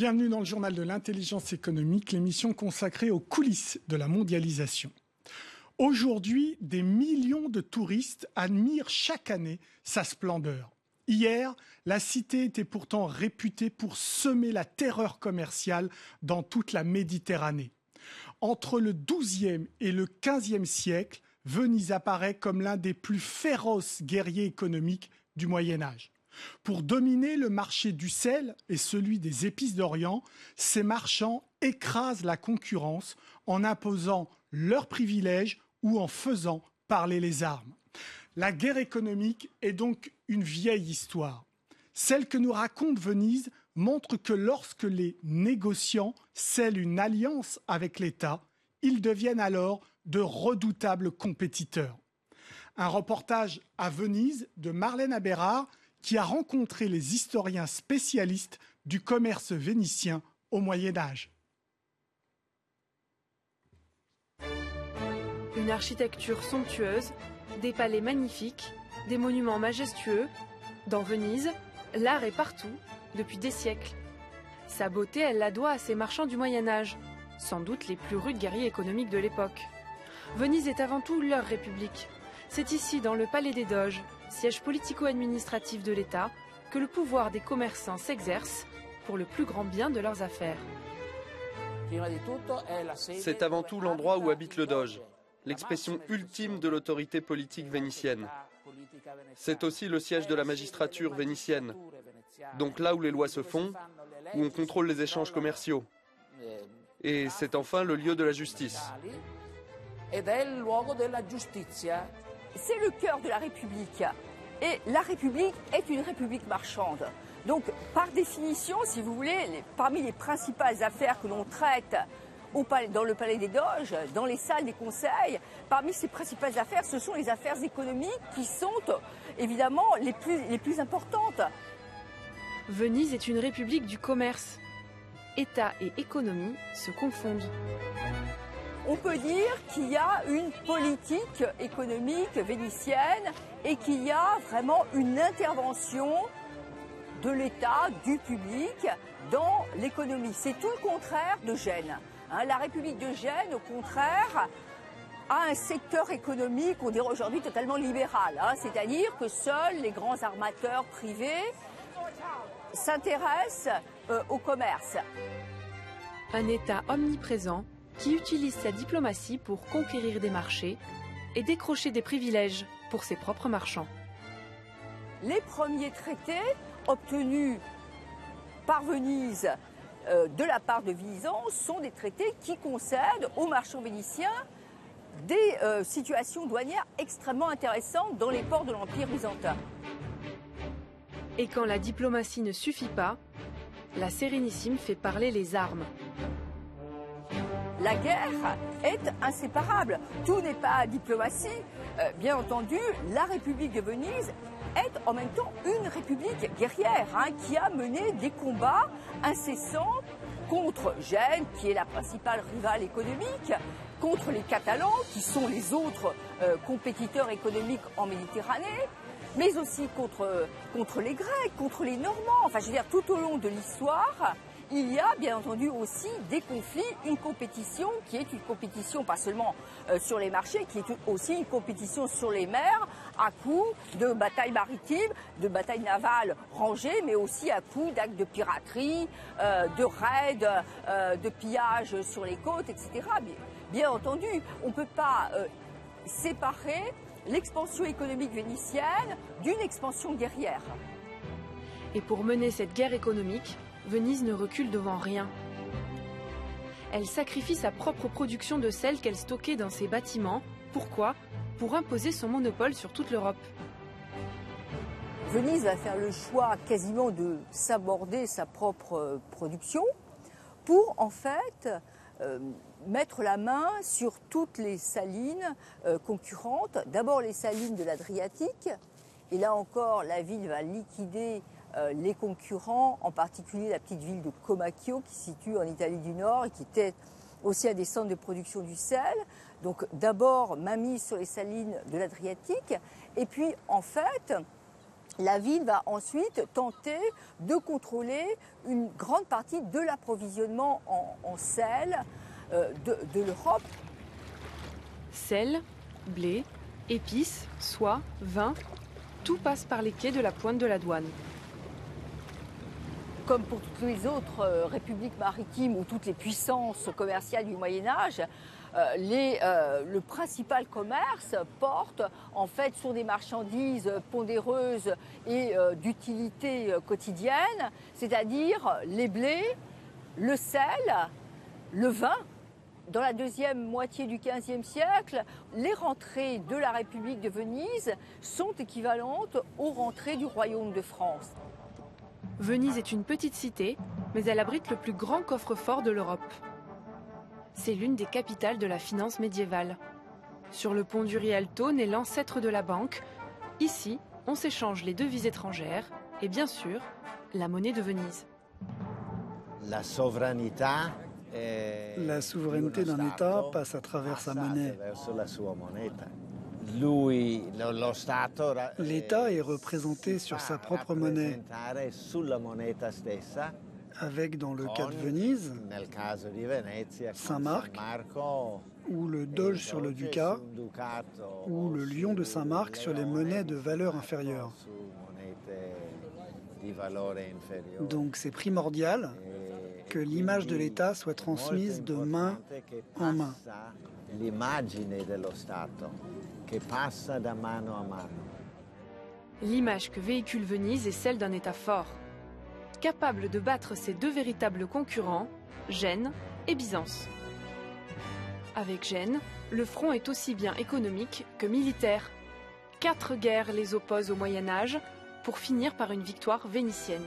Bienvenue dans le journal de l'intelligence économique, l'émission consacrée aux coulisses de la mondialisation. Aujourd'hui, des millions de touristes admirent chaque année sa splendeur. Hier, la cité était pourtant réputée pour semer la terreur commerciale dans toute la Méditerranée. Entre le XIIe et le XVe siècle, Venise apparaît comme l'un des plus féroces guerriers économiques du Moyen Âge. Pour dominer le marché du sel et celui des épices d'Orient, ces marchands écrasent la concurrence en imposant leurs privilèges ou en faisant parler les armes. La guerre économique est donc une vieille histoire. Celle que nous raconte Venise montre que lorsque les négociants scellent une alliance avec l'État, ils deviennent alors de redoutables compétiteurs. Un reportage à Venise de Marlène Abérard qui a rencontré les historiens spécialistes du commerce vénitien au Moyen Âge. Une architecture somptueuse, des palais magnifiques, des monuments majestueux. Dans Venise, l'art est partout, depuis des siècles. Sa beauté, elle la doit à ses marchands du Moyen Âge, sans doute les plus rudes guerriers économiques de l'époque. Venise est avant tout leur république. C'est ici, dans le Palais des Doges, siège politico-administratif de l'État, que le pouvoir des commerçants s'exerce pour le plus grand bien de leurs affaires. C'est avant tout l'endroit où habite le Doge, l'expression ultime de l'autorité politique vénitienne. C'est aussi le siège de la magistrature vénitienne, donc là où les lois se font, où on contrôle les échanges commerciaux. Et c'est enfin le lieu de la justice. C'est le cœur de la République. Et la République est une République marchande. Donc, par définition, si vous voulez, parmi les principales affaires que l'on traite dans le palais des Doges, dans les salles des conseils, parmi ces principales affaires, ce sont les affaires économiques qui sont évidemment les plus, importantes. Venise est une république du commerce. État et économie se confondent on peut dire qu'il y a une politique économique vénitienne et qu'il y a vraiment une intervention de l'État, du public dans l'économie. C'est tout le contraire de Gênes. Hein. la République de Gênes, au contraire, a un secteur économique, on dirait aujourd'hui, totalement libéral. Hein. C'est-à-dire que seuls les grands armateurs privés s'intéressent euh, au commerce. Un État omniprésent qui utilise sa diplomatie pour conquérir des marchés et décrocher des privilèges pour ses propres marchands. Les premiers traités obtenus par Venise euh, de la part de Byzance sont des traités qui concèdent aux marchands vénitiens des euh, situations douanières extrêmement intéressantes dans les ports de l'Empire byzantin. Et quand la diplomatie ne suffit pas, la Sérénissime fait parler les armes la guerre est inséparable. Tout n'est pas diplomatie. Euh, bien entendu, la République de Venise est en même temps une république guerrière hein, qui a mené des combats incessants contre Gênes, qui est la principale rivale économique, contre les Catalans, qui sont les autres euh, compétiteurs économiques en Méditerranée, mais aussi contre, contre les Grecs, contre les Normands. Enfin, je veux dire, tout au long de l'histoire, il y a bien entendu aussi des conflits, une compétition qui est une compétition pas seulement euh, sur les marchés, qui est aussi une compétition sur les mers à coup de batailles maritimes, de batailles navales rangées, mais aussi à coup d'actes de piraterie, euh, de raids, euh, de pillages sur les côtes, etc. Bien, bien entendu, on ne peut pas séparer l'expansion économique vénitienne d'une expansion guerrière. Et pour mener cette guerre économique, Venise ne recule devant rien. Elle sacrifie sa propre production de sel qu'elle stockait dans ses bâtiments. Pourquoi? Pour imposer son monopole sur toute l'Europe. Venise va faire le choix quasiment de s'aborder sa propre euh, production pour en fait euh, mettre la main sur toutes les salines euh, concurrentes. D'abord les salines de l'Adriatique, et là encore la ville va liquider les concurrents, en particulier la petite ville de Comacchio qui se situe en Italie du Nord et qui était aussi un des centres de production du sel. Donc d'abord mise sur les salines de l'Adriatique et puis en fait la ville va ensuite tenter de contrôler une grande partie de l'approvisionnement en, sel euh, de l'Europe. Sel, blé, épices, soie, vin, tout passe par les quais de la pointe de la douane. Comme pour toutes les autres euh, républiques maritimes ou toutes les puissances commerciales du Moyen Âge, euh, euh, le principal commerce porte en fait sur des marchandises pondéreuses et d'utilité quotidienne, c'est-à-dire les blés, le sel, le vin. Dans la deuxième moitié du XVe siècle, les rentrées de la République de Venise sont équivalentes aux rentrées du Royaume de France. Venise est une petite cité, mais elle abrite le plus grand coffre-fort de l'Europe. C'est l'une des capitales de la finance médiévale. Sur le pont du Rialto naît l'ancêtre de la banque. Ici, on s'échange les devises étrangères et bien sûr, la monnaie de Venise. La souveraineté, la souveraineté d'un État passe à travers sa monnaie. L'État est représenté sur sa propre monnaie, avec dans le cas de Venise, Saint-Marc, ou le doge sur le ducat, ou le lion de Saint-Marc sur les monnaies de valeur inférieure. Donc c'est primordial que l'image de l'État soit transmise de main en main. L'image que véhicule Venise est celle d'un État fort, capable de battre ses deux véritables concurrents, Gênes et Byzance. Avec Gênes, le front est aussi bien économique que militaire. Quatre guerres les opposent au Moyen Âge pour finir par une victoire vénitienne.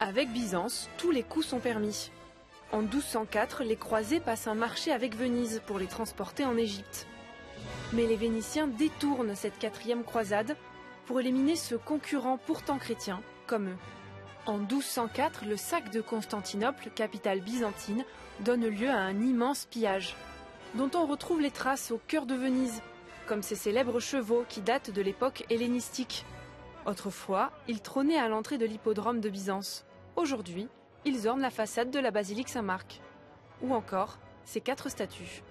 Avec Byzance, tous les coups sont permis. En 1204, les croisés passent un marché avec Venise pour les transporter en Égypte. Mais les Vénitiens détournent cette quatrième croisade pour éliminer ce concurrent pourtant chrétien, comme eux. En 1204, le sac de Constantinople, capitale byzantine, donne lieu à un immense pillage, dont on retrouve les traces au cœur de Venise, comme ces célèbres chevaux qui datent de l'époque hellénistique. Autrefois, ils trônaient à l'entrée de l'hippodrome de Byzance. Aujourd'hui, ils ornent la façade de la basilique Saint-Marc. Ou encore ces quatre statues.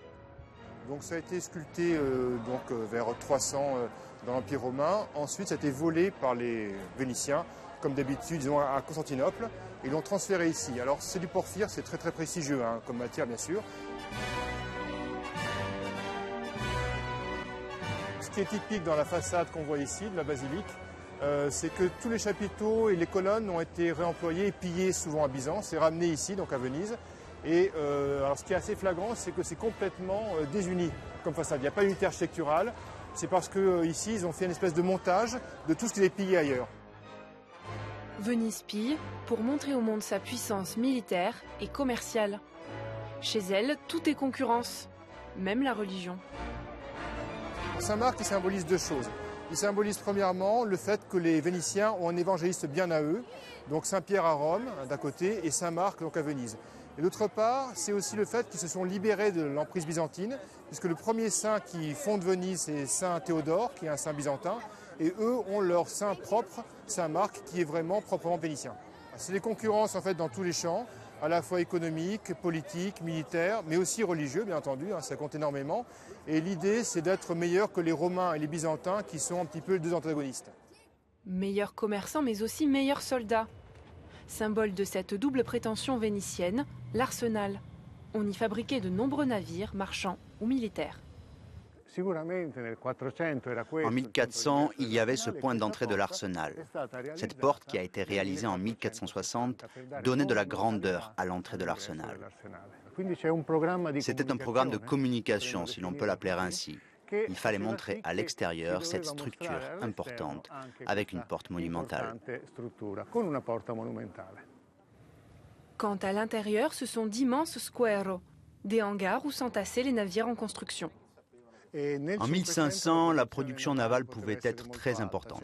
Donc ça a été sculpté euh, donc, euh, vers 300 euh, dans l'Empire romain. Ensuite, ça a été volé par les Vénitiens, comme d'habitude, à Constantinople. Ils l'ont transféré ici. Alors c'est du porphyre, c'est très très prestigieux hein, comme matière bien sûr. Ce qui est typique dans la façade qu'on voit ici de la basilique, c'est que tous les chapiteaux et les colonnes ont été réemployés et pillés souvent à Byzance et ramenés ici, donc à Venise. Et euh, alors ce qui est assez flagrant, c'est que c'est complètement euh, désuni comme façade. Il n'y a pas d'unité architecturale. C'est parce qu'ici, euh, ils ont fait une espèce de montage de tout ce qui est pillé ailleurs. Venise pille pour montrer au monde sa puissance militaire et commerciale. Chez elle, tout est concurrence, même la religion. Saint-Marc, il symbolise deux choses. Il symbolise premièrement le fait que les Vénitiens ont un évangéliste bien à eux, donc Saint-Pierre à Rome d'un côté et Saint-Marc donc à Venise. Et d'autre part, c'est aussi le fait qu'ils se sont libérés de l'emprise byzantine, puisque le premier saint qui fonde Venise, c'est Saint Théodore, qui est un saint byzantin, et eux ont leur saint propre, Saint Marc, qui est vraiment proprement vénitien. C'est des concurrences en fait dans tous les champs, à la fois économiques, politiques, militaires, mais aussi religieux, bien entendu, hein, ça compte énormément. Et l'idée, c'est d'être meilleur que les Romains et les Byzantins, qui sont un petit peu les deux antagonistes. Meilleurs commerçants, mais aussi meilleurs soldats. Symbole de cette double prétention vénitienne, l'arsenal. On y fabriquait de nombreux navires, marchands ou militaires. En 1400, il y avait ce point d'entrée de l'arsenal. Cette porte, qui a été réalisée en 1460, donnait de la grandeur à l'entrée de l'arsenal. C'était un programme de communication, si l'on peut l'appeler ainsi. Il fallait montrer à l'extérieur cette structure importante avec une porte monumentale. Quant à l'intérieur, ce sont d'immenses squares, des hangars où s'entassaient les navires en construction. En 1500, la production navale pouvait être très importante.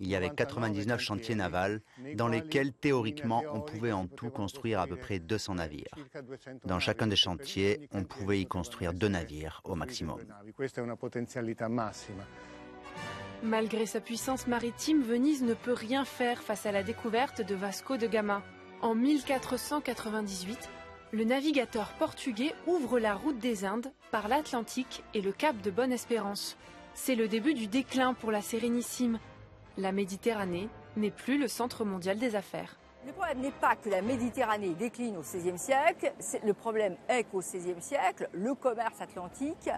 Il y avait 99 chantiers navals dans lesquels théoriquement on pouvait en tout construire à peu près 200 navires. Dans chacun des chantiers, on pouvait y construire deux navires au maximum. Malgré sa puissance maritime, Venise ne peut rien faire face à la découverte de Vasco de Gama. En 1498, le navigateur portugais ouvre la route des Indes par l'Atlantique et le cap de Bonne-Espérance. C'est le début du déclin pour la Sérénissime. La Méditerranée n'est plus le centre mondial des affaires. Le problème n'est pas que la Méditerranée décline au XVIe siècle, le problème est qu'au XVIe siècle, le commerce atlantique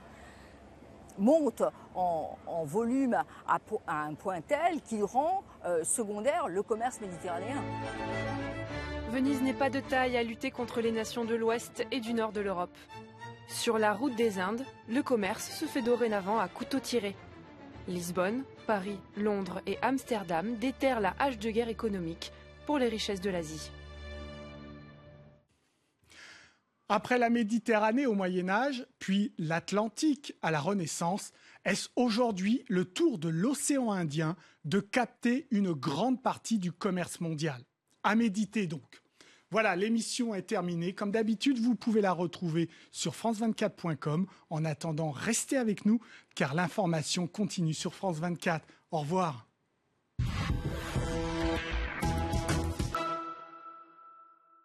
monte en, volume à, un point tel qu'il rend euh, secondaire le commerce méditerranéen. Venise n'est pas de taille à lutter contre les nations de l'Ouest et du Nord de l'Europe. Sur la route des Indes, le commerce se fait dorénavant à couteau tiré. Lisbonne, Paris, Londres et Amsterdam déterrent la hache de guerre économique pour les richesses de l'Asie. Après la Méditerranée au Moyen Âge, puis l'Atlantique à la Renaissance, est-ce aujourd'hui le tour de l'océan Indien de capter une grande partie du commerce mondial? À méditer donc. Voilà, l'émission est terminée. Comme d'habitude, vous pouvez la retrouver sur france24.com. En attendant, restez avec nous car l'information continue sur France 24. Au revoir.